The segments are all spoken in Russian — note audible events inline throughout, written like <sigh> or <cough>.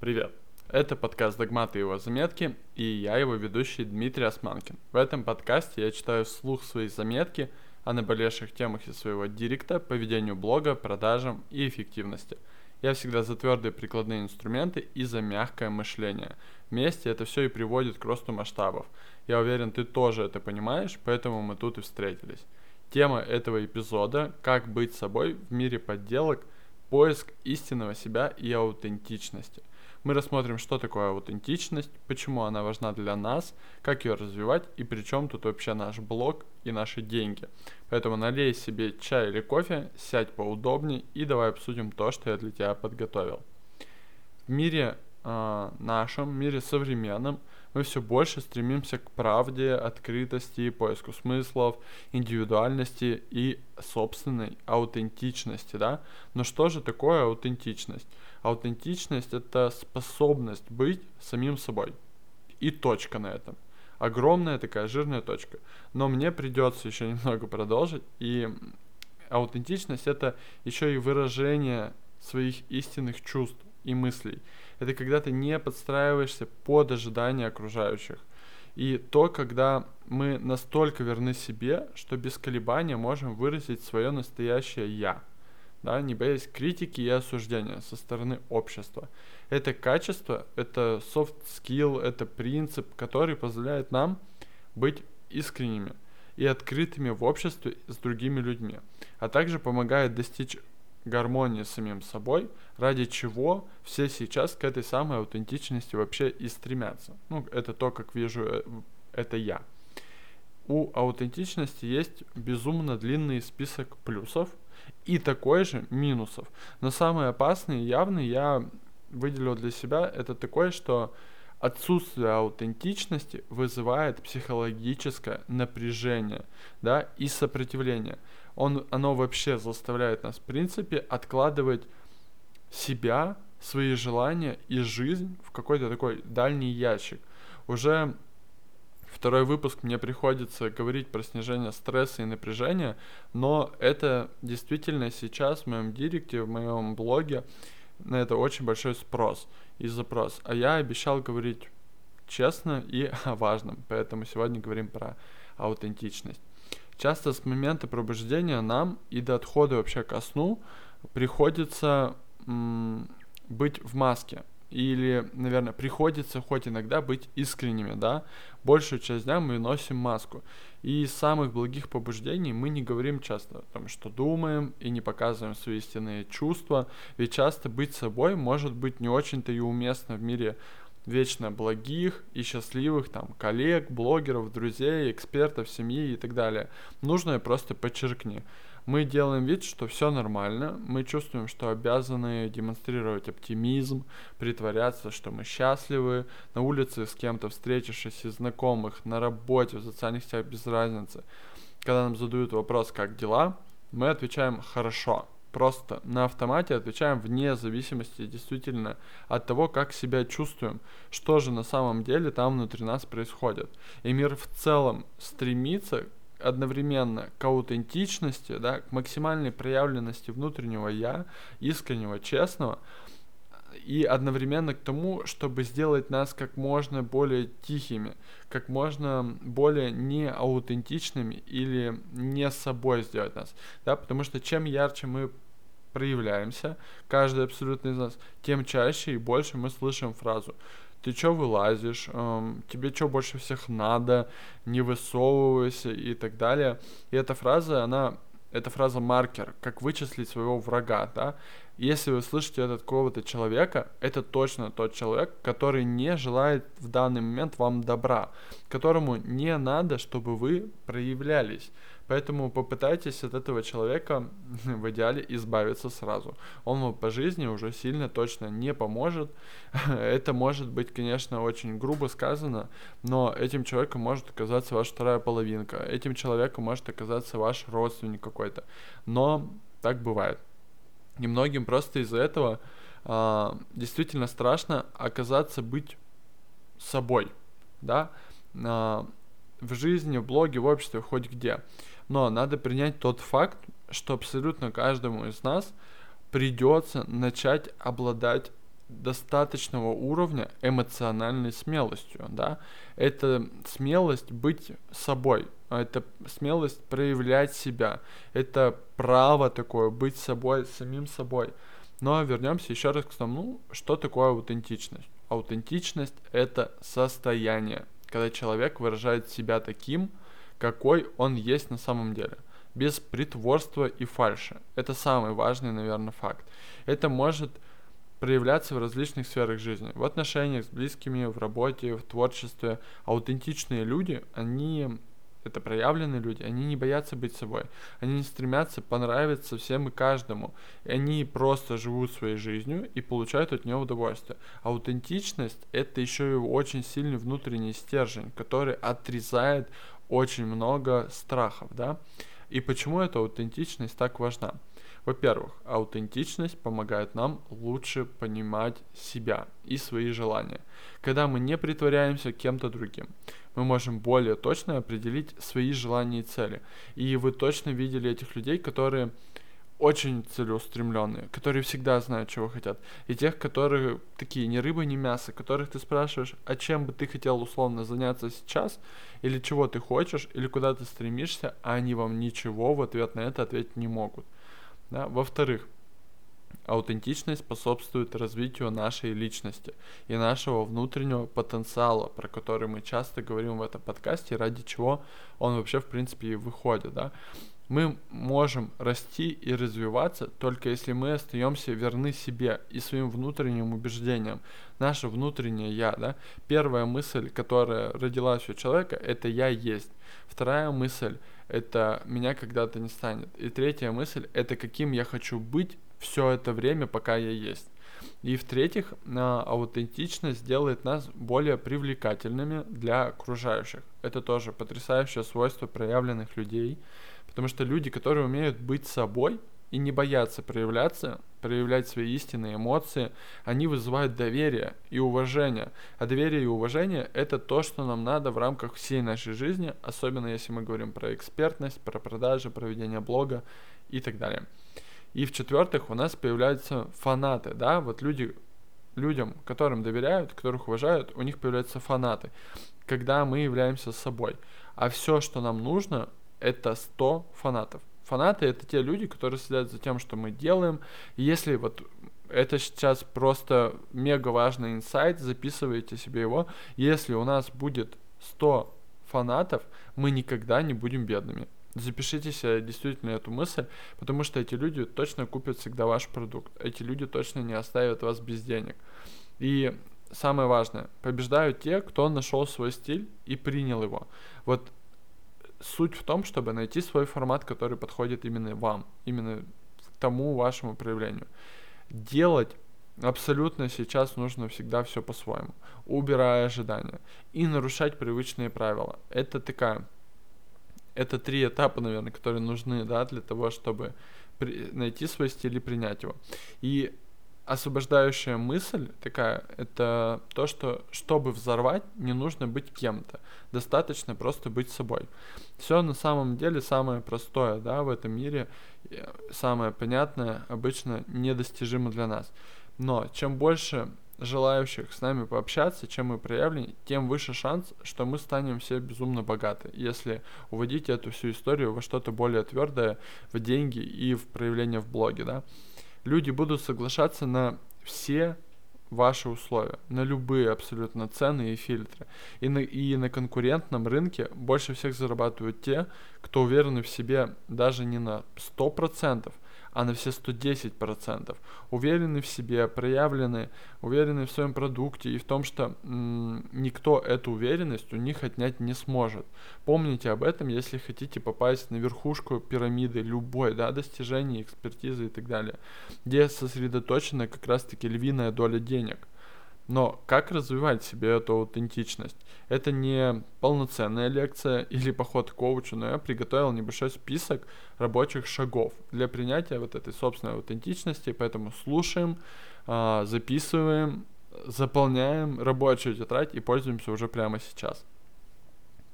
Привет! Это подкаст «Догматы и его заметки» и я его ведущий Дмитрий Османкин. В этом подкасте я читаю вслух свои заметки о наболевших темах из своего директа по ведению блога, продажам и эффективности. Я всегда за твердые прикладные инструменты и за мягкое мышление. Вместе это все и приводит к росту масштабов. Я уверен, ты тоже это понимаешь, поэтому мы тут и встретились. Тема этого эпизода – как быть собой в мире подделок, поиск истинного себя и аутентичности. Мы рассмотрим, что такое аутентичность, почему она важна для нас, как ее развивать и при чем тут вообще наш блог и наши деньги. Поэтому налей себе чай или кофе, сядь поудобнее и давай обсудим то, что я для тебя подготовил. В мире э, нашем, мире современном, мы все больше стремимся к правде, открытости, поиску смыслов, индивидуальности и собственной аутентичности, да? Но что же такое аутентичность? Аутентичность — это способность быть самим собой. И точка на этом. Огромная такая жирная точка. Но мне придется еще немного продолжить. И аутентичность — это еще и выражение своих истинных чувств и мыслей. Это когда ты не подстраиваешься под ожидания окружающих. И то, когда мы настолько верны себе, что без колебания можем выразить свое настоящее «я», да, не боясь критики и осуждения со стороны общества. Это качество, это soft skill, это принцип, который позволяет нам быть искренними и открытыми в обществе с другими людьми, а также помогает достичь гармонии с самим собой, ради чего все сейчас к этой самой аутентичности вообще и стремятся. Ну, это то, как вижу э, это я. У аутентичности есть безумно длинный список плюсов и такой же минусов. Но самый опасный, явный я выделил для себя, это такое, что отсутствие аутентичности вызывает психологическое напряжение, да, и сопротивление он, оно вообще заставляет нас, в принципе, откладывать себя, свои желания и жизнь в какой-то такой дальний ящик. Уже второй выпуск мне приходится говорить про снижение стресса и напряжения, но это действительно сейчас в моем директе, в моем блоге на это очень большой спрос и запрос. А я обещал говорить честно и о важном, поэтому сегодня говорим про аутентичность. Часто с момента пробуждения нам и до отхода вообще ко сну приходится быть в маске. Или, наверное, приходится хоть иногда быть искренними, да. Большую часть дня мы носим маску. И из самых благих побуждений мы не говорим часто о том, что думаем, и не показываем свои истинные чувства. Ведь часто быть собой может быть не очень-то и уместно в мире вечно благих и счастливых там коллег, блогеров, друзей, экспертов, семьи и так далее. Нужно просто подчеркни. Мы делаем вид, что все нормально, мы чувствуем, что обязаны демонстрировать оптимизм, притворяться, что мы счастливы, на улице с кем-то встретившись из знакомых, на работе, в социальных сетях без разницы. Когда нам задают вопрос, как дела, мы отвечаем «хорошо», просто на автомате отвечаем вне зависимости действительно от того, как себя чувствуем, что же на самом деле там внутри нас происходит. И мир в целом стремится одновременно к аутентичности, да, к максимальной проявленности внутреннего я, искреннего, честного, и одновременно к тому, чтобы сделать нас как можно более тихими, как можно более не аутентичными или не собой сделать нас, да, потому что чем ярче мы проявляемся, каждый абсолютно из нас, тем чаще и больше мы слышим фразу ты чё вылазишь, эм, тебе чё больше всех надо, не высовывайся и так далее. И эта фраза, она, эта фраза маркер, как вычислить своего врага, да. Если вы слышите от какого-то человека, это точно тот человек, который не желает в данный момент вам добра, которому не надо, чтобы вы проявлялись. Поэтому попытайтесь от этого человека <laughs> в идеале избавиться сразу. Он вам по жизни уже сильно точно не поможет. <laughs> Это может быть, конечно, очень грубо сказано, но этим человеком может оказаться ваша вторая половинка. Этим человеком может оказаться ваш родственник какой-то. Но так бывает. И многим просто из-за этого а, действительно страшно оказаться быть собой, да, а, в жизни, в блоге, в обществе, хоть где. Но надо принять тот факт, что абсолютно каждому из нас придется начать обладать достаточного уровня эмоциональной смелостью, да. Это смелость быть собой, это смелость проявлять себя, это право такое быть собой, самим собой. Но вернемся еще раз к тому, что такое аутентичность. Аутентичность — это состояние, когда человек выражает себя таким, какой он есть на самом деле, без притворства и фальши. Это самый важный, наверное, факт. Это может проявляться в различных сферах жизни. В отношениях с близкими, в работе, в творчестве. Аутентичные люди, они это проявленные люди, они не боятся быть собой, они не стремятся понравиться всем и каждому, и они просто живут своей жизнью и получают от нее удовольствие. Аутентичность — это еще и очень сильный внутренний стержень, который отрезает очень много страхов, да. И почему эта аутентичность так важна? Во-первых, аутентичность помогает нам лучше понимать себя и свои желания. Когда мы не притворяемся кем-то другим, мы можем более точно определить свои желания и цели. И вы точно видели этих людей, которые очень целеустремленные, которые всегда знают, чего хотят. И тех, которые такие ни рыба, ни мясо, которых ты спрашиваешь, а чем бы ты хотел условно заняться сейчас, или чего ты хочешь, или куда ты стремишься, а они вам ничего в ответ на это ответить не могут. Да? Во-вторых, аутентичность способствует развитию нашей личности и нашего внутреннего потенциала, про который мы часто говорим в этом подкасте, ради чего он вообще в принципе и выходит. Да? Мы можем расти и развиваться только если мы остаемся верны себе и своим внутренним убеждениям. Наше внутреннее я, да. Первая мысль, которая родилась у человека, это я есть. Вторая мысль это меня когда-то не станет. И третья мысль, это каким я хочу быть все это время, пока я есть. И в-третьих, аутентичность делает нас более привлекательными для окружающих. Это тоже потрясающее свойство проявленных людей, потому что люди, которые умеют быть собой, и не боятся проявляться, проявлять свои истинные эмоции, они вызывают доверие и уважение. А доверие и уважение — это то, что нам надо в рамках всей нашей жизни, особенно если мы говорим про экспертность, про продажи, проведение блога и так далее. И в-четвертых, у нас появляются фанаты, да, вот люди, людям, которым доверяют, которых уважают, у них появляются фанаты, когда мы являемся собой. А все, что нам нужно, это 100 фанатов. Фанаты это те люди, которые следят за тем, что мы делаем. И если вот это сейчас просто мега важный инсайт, записывайте себе его. Если у нас будет 100 фанатов, мы никогда не будем бедными. Запишите себе действительно эту мысль, потому что эти люди точно купят всегда ваш продукт. Эти люди точно не оставят вас без денег. И самое важное, побеждают те, кто нашел свой стиль и принял его. Вот суть в том, чтобы найти свой формат, который подходит именно вам, именно тому вашему проявлению. Делать абсолютно сейчас нужно всегда все по-своему, убирая ожидания и нарушать привычные правила. Это такая, это три этапа, наверное, которые нужны, да, для того, чтобы при, найти свой стиль и принять его. И освобождающая мысль такая, это то, что чтобы взорвать, не нужно быть кем-то. Достаточно просто быть собой. Все на самом деле самое простое, да, в этом мире, самое понятное, обычно недостижимо для нас. Но чем больше желающих с нами пообщаться, чем мы проявлены, тем выше шанс, что мы станем все безумно богаты, если уводить эту всю историю во что-то более твердое, в деньги и в проявление в блоге, да люди будут соглашаться на все ваши условия, на любые абсолютно цены и фильтры. И на, и на конкурентном рынке больше всех зарабатывают те, кто уверены в себе даже не на 100%, а на все 110%. Уверены в себе, проявлены, уверены в своем продукте и в том, что м- никто эту уверенность у них отнять не сможет. Помните об этом, если хотите попасть на верхушку пирамиды любой, да, достижений, экспертизы и так далее, где сосредоточена как раз-таки львиная доля денег. Но как развивать себе эту аутентичность? Это не полноценная лекция <laughs> или поход к коучу, но я приготовил небольшой список рабочих шагов для принятия вот этой собственной аутентичности, поэтому слушаем, а, записываем, заполняем рабочую тетрадь и пользуемся уже прямо сейчас.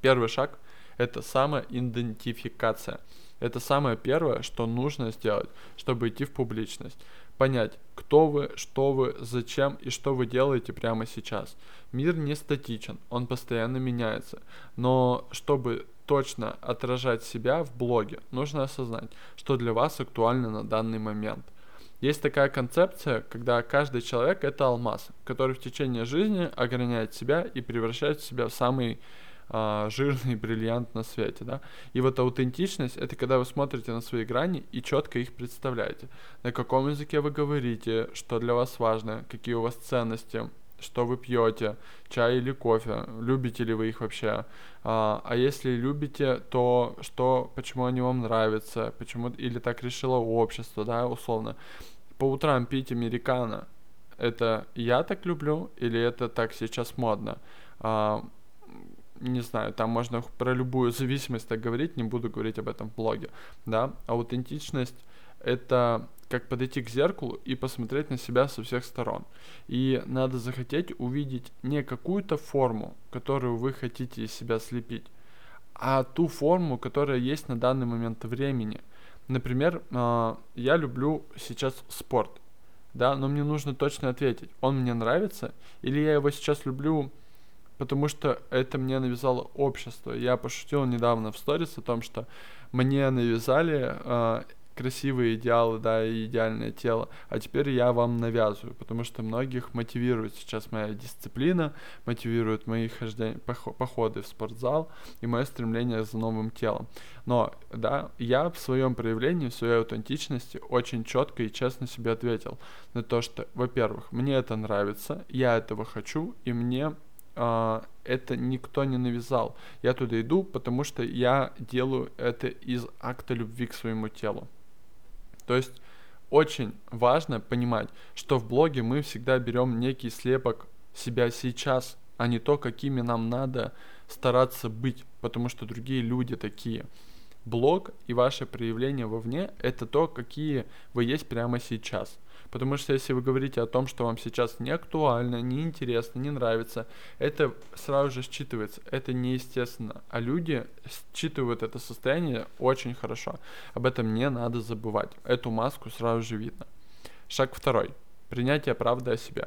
Первый шаг – это самоидентификация. Это самое первое, что нужно сделать, чтобы идти в публичность. Понять, кто вы, что вы, зачем и что вы делаете прямо сейчас. Мир не статичен, он постоянно меняется. Но чтобы точно отражать себя в блоге, нужно осознать, что для вас актуально на данный момент. Есть такая концепция, когда каждый человек это алмаз, который в течение жизни ограняет себя и превращает себя в самый а, жирный бриллиант на свете, да. И вот аутентичность это когда вы смотрите на свои грани и четко их представляете. На каком языке вы говорите, что для вас важно, какие у вас ценности, что вы пьете, чай или кофе, любите ли вы их вообще, а, а если любите, то что, почему они вам нравятся, почему или так решило общество, да, условно по утрам пить американо, это я так люблю или это так сейчас модно? А, не знаю, там можно про любую зависимость так говорить, не буду говорить об этом в блоге, да, аутентичность это как подойти к зеркалу и посмотреть на себя со всех сторон. И надо захотеть увидеть не какую-то форму, которую вы хотите из себя слепить, а ту форму, которая есть на данный момент времени – Например, э, я люблю сейчас спорт, да, но мне нужно точно ответить, он мне нравится, или я его сейчас люблю, потому что это мне навязало общество. Я пошутил недавно в сторис о том, что мне навязали э, красивые идеалы, да, и идеальное тело, а теперь я вам навязываю, потому что многих мотивирует сейчас моя дисциплина, мотивирует мои хождения, походы в спортзал и мое стремление за новым телом. Но, да, я в своем проявлении, в своей аутентичности очень четко и честно себе ответил на то, что, во-первых, мне это нравится, я этого хочу, и мне это никто не навязал. Я туда иду, потому что я делаю это из акта любви к своему телу. То есть очень важно понимать, что в блоге мы всегда берем некий слепок себя сейчас, а не то, какими нам надо стараться быть, потому что другие люди такие. Блог и ваше проявление вовне – это то, какие вы есть прямо сейчас – Потому что если вы говорите о том, что вам сейчас не актуально, не интересно, не нравится, это сразу же считывается. Это неестественно. А люди считывают это состояние очень хорошо. Об этом не надо забывать. Эту маску сразу же видно. Шаг второй. Принятие правды о себе.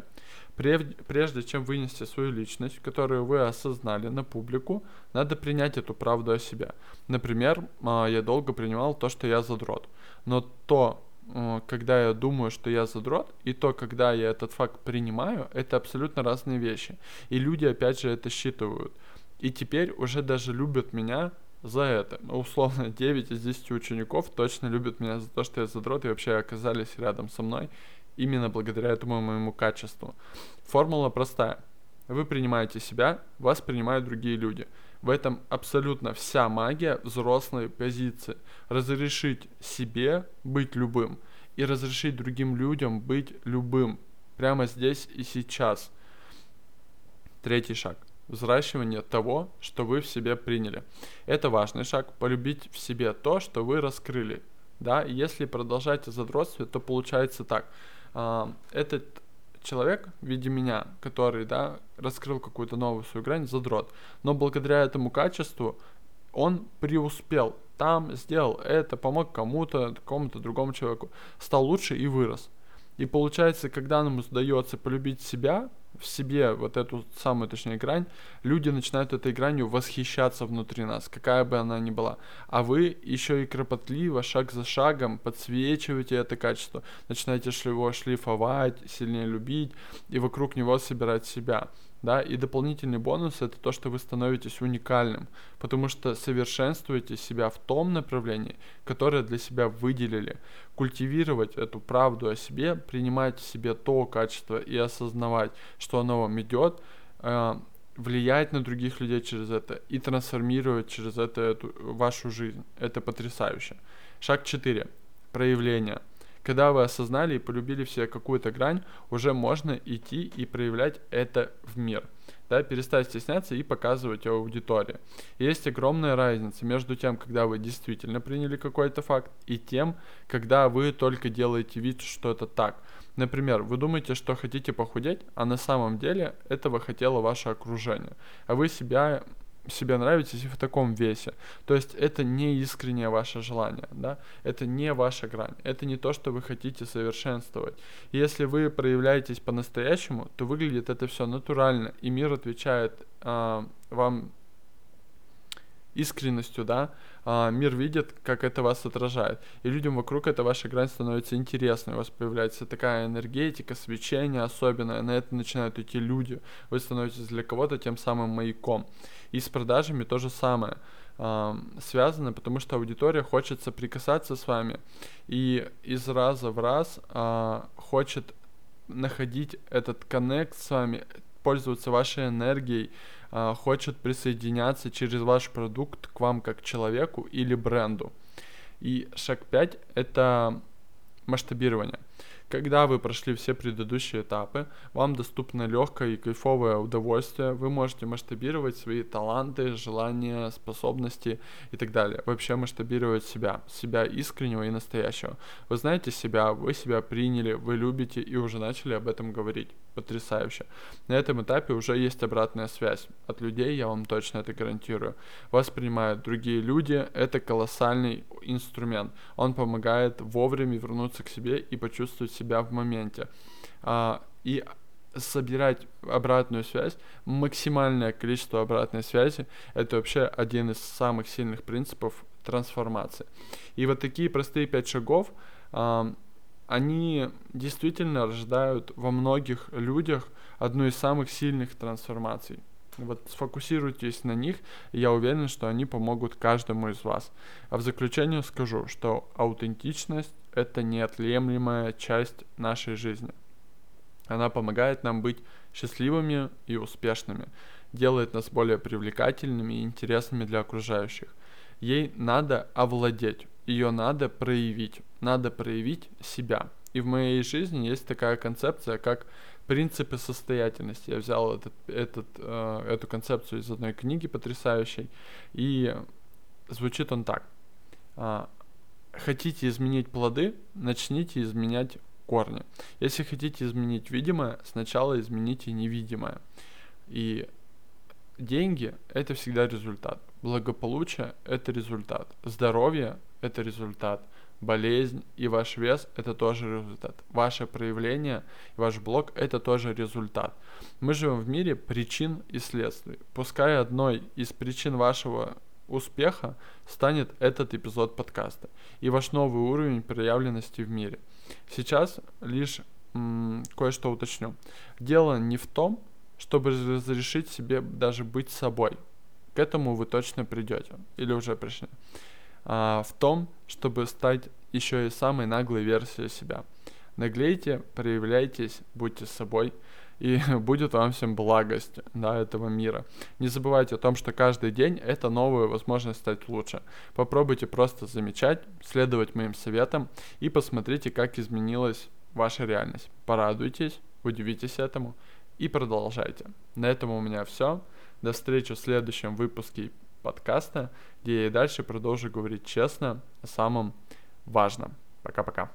Прежде чем вынести свою личность, которую вы осознали на публику, надо принять эту правду о себе. Например, а, я долго принимал то, что я задрот. Но то, Э, когда я думаю, что я задрот, и то, когда я этот факт принимаю, это абсолютно разные вещи. И люди, опять же, это считывают. И теперь уже даже любят меня за это. Ну, условно, 9 из 10 учеников точно любят меня за то, что я задрот, и вообще оказались рядом со мной именно благодаря этому моему качеству. Формула простая. Вы принимаете себя, вас принимают другие люди. В этом абсолютно вся магия взрослой позиции. Разрешить себе быть любым и разрешить другим людям быть любым. Прямо здесь и сейчас. Третий шаг. Взращивание того, что вы в себе приняли. Это важный шаг. Полюбить в себе то, что вы раскрыли. Да, если продолжать задротствие, то получается так. Э, этот человек в виде меня, который, да, раскрыл какую-то новую свою грань, задрот. Но благодаря этому качеству он преуспел. Там сделал это, помог кому-то, кому-то другому человеку, стал лучше и вырос. И получается, когда нам удается полюбить себя, в себе вот эту самую, точнее, грань, люди начинают этой гранью восхищаться внутри нас, какая бы она ни была. А вы еще и кропотливо, шаг за шагом подсвечиваете это качество, начинаете его шлифовать, сильнее любить и вокруг него собирать себя да, и дополнительный бонус это то, что вы становитесь уникальным, потому что совершенствуете себя в том направлении, которое для себя выделили. Культивировать эту правду о себе, принимать в себе то качество и осознавать, что оно вам идет, э, влиять на других людей через это и трансформировать через это эту, вашу жизнь. Это потрясающе. Шаг 4. Проявление. Когда вы осознали и полюбили в себе какую-то грань, уже можно идти и проявлять это в мир. Да, перестать стесняться и показывать аудитории. есть огромная разница между тем, когда вы действительно приняли какой-то факт, и тем, когда вы только делаете вид, что это так. Например, вы думаете, что хотите похудеть, а на самом деле этого хотело ваше окружение. А вы себя себе нравитесь в таком весе. То есть это не искреннее ваше желание, да, это не ваша грань, это не то, что вы хотите совершенствовать. Если вы проявляетесь по-настоящему, то выглядит это все натурально, и мир отвечает э, вам искренностью, да, а, мир видит, как это вас отражает. И людям вокруг эта ваша грань становится интересной. У вас появляется такая энергетика, свечение особенное. На это начинают идти люди. Вы становитесь для кого-то тем самым маяком. И с продажами то же самое связано, потому что аудитория хочет соприкасаться с вами и из раза в раз э, хочет находить этот коннект с вами, пользоваться вашей энергией, э, хочет присоединяться через ваш продукт к вам как человеку или бренду. И шаг 5 это масштабирование. Когда вы прошли все предыдущие этапы, вам доступно легкое и кайфовое удовольствие, вы можете масштабировать свои таланты, желания, способности и так далее. Вообще масштабировать себя, себя искреннего и настоящего. Вы знаете себя, вы себя приняли, вы любите и уже начали об этом говорить. Потрясающе. На этом этапе уже есть обратная связь. От людей я вам точно это гарантирую. Вас принимают другие люди, это колоссальный инструмент. Он помогает вовремя вернуться к себе и почувствовать себя в моменте. А, и собирать обратную связь, максимальное количество обратной связи, это вообще один из самых сильных принципов трансформации. И вот такие простые пять шагов, а, они действительно рождают во многих людях одну из самых сильных трансформаций. Вот сфокусируйтесь на них, и я уверен, что они помогут каждому из вас. А в заключение скажу, что аутентичность — это неотъемлемая часть нашей жизни. Она помогает нам быть счастливыми и успешными, делает нас более привлекательными и интересными для окружающих. Ей надо овладеть, ее надо проявить, надо проявить себя. И в моей жизни есть такая концепция, как принципы состоятельности. Я взял этот, этот, э, эту концепцию из одной книги потрясающей, и звучит он так. Э, хотите изменить плоды, начните изменять корни. Если хотите изменить видимое, сначала измените невидимое. И деньги — это всегда результат. Благополучие — это результат. Здоровье — это результат болезнь и ваш вес – это тоже результат. Ваше проявление ваш блог – это тоже результат. Мы живем в мире причин и следствий. Пускай одной из причин вашего успеха станет этот эпизод подкаста и ваш новый уровень проявленности в мире. Сейчас лишь кое-что уточню. Дело не в том, чтобы разрешить себе даже быть собой. К этому вы точно придете или уже пришли а, в том, чтобы стать еще и самой наглой версией себя. Наглейте, проявляйтесь, будьте собой, и <laughs> будет вам всем благость да, этого мира. Не забывайте о том, что каждый день это новая возможность стать лучше. Попробуйте просто замечать, следовать моим советам и посмотрите, как изменилась ваша реальность. Порадуйтесь, удивитесь этому и продолжайте. На этом у меня все. До встречи в следующем выпуске подкаста, где я и дальше продолжу говорить честно о самом важном. Пока-пока.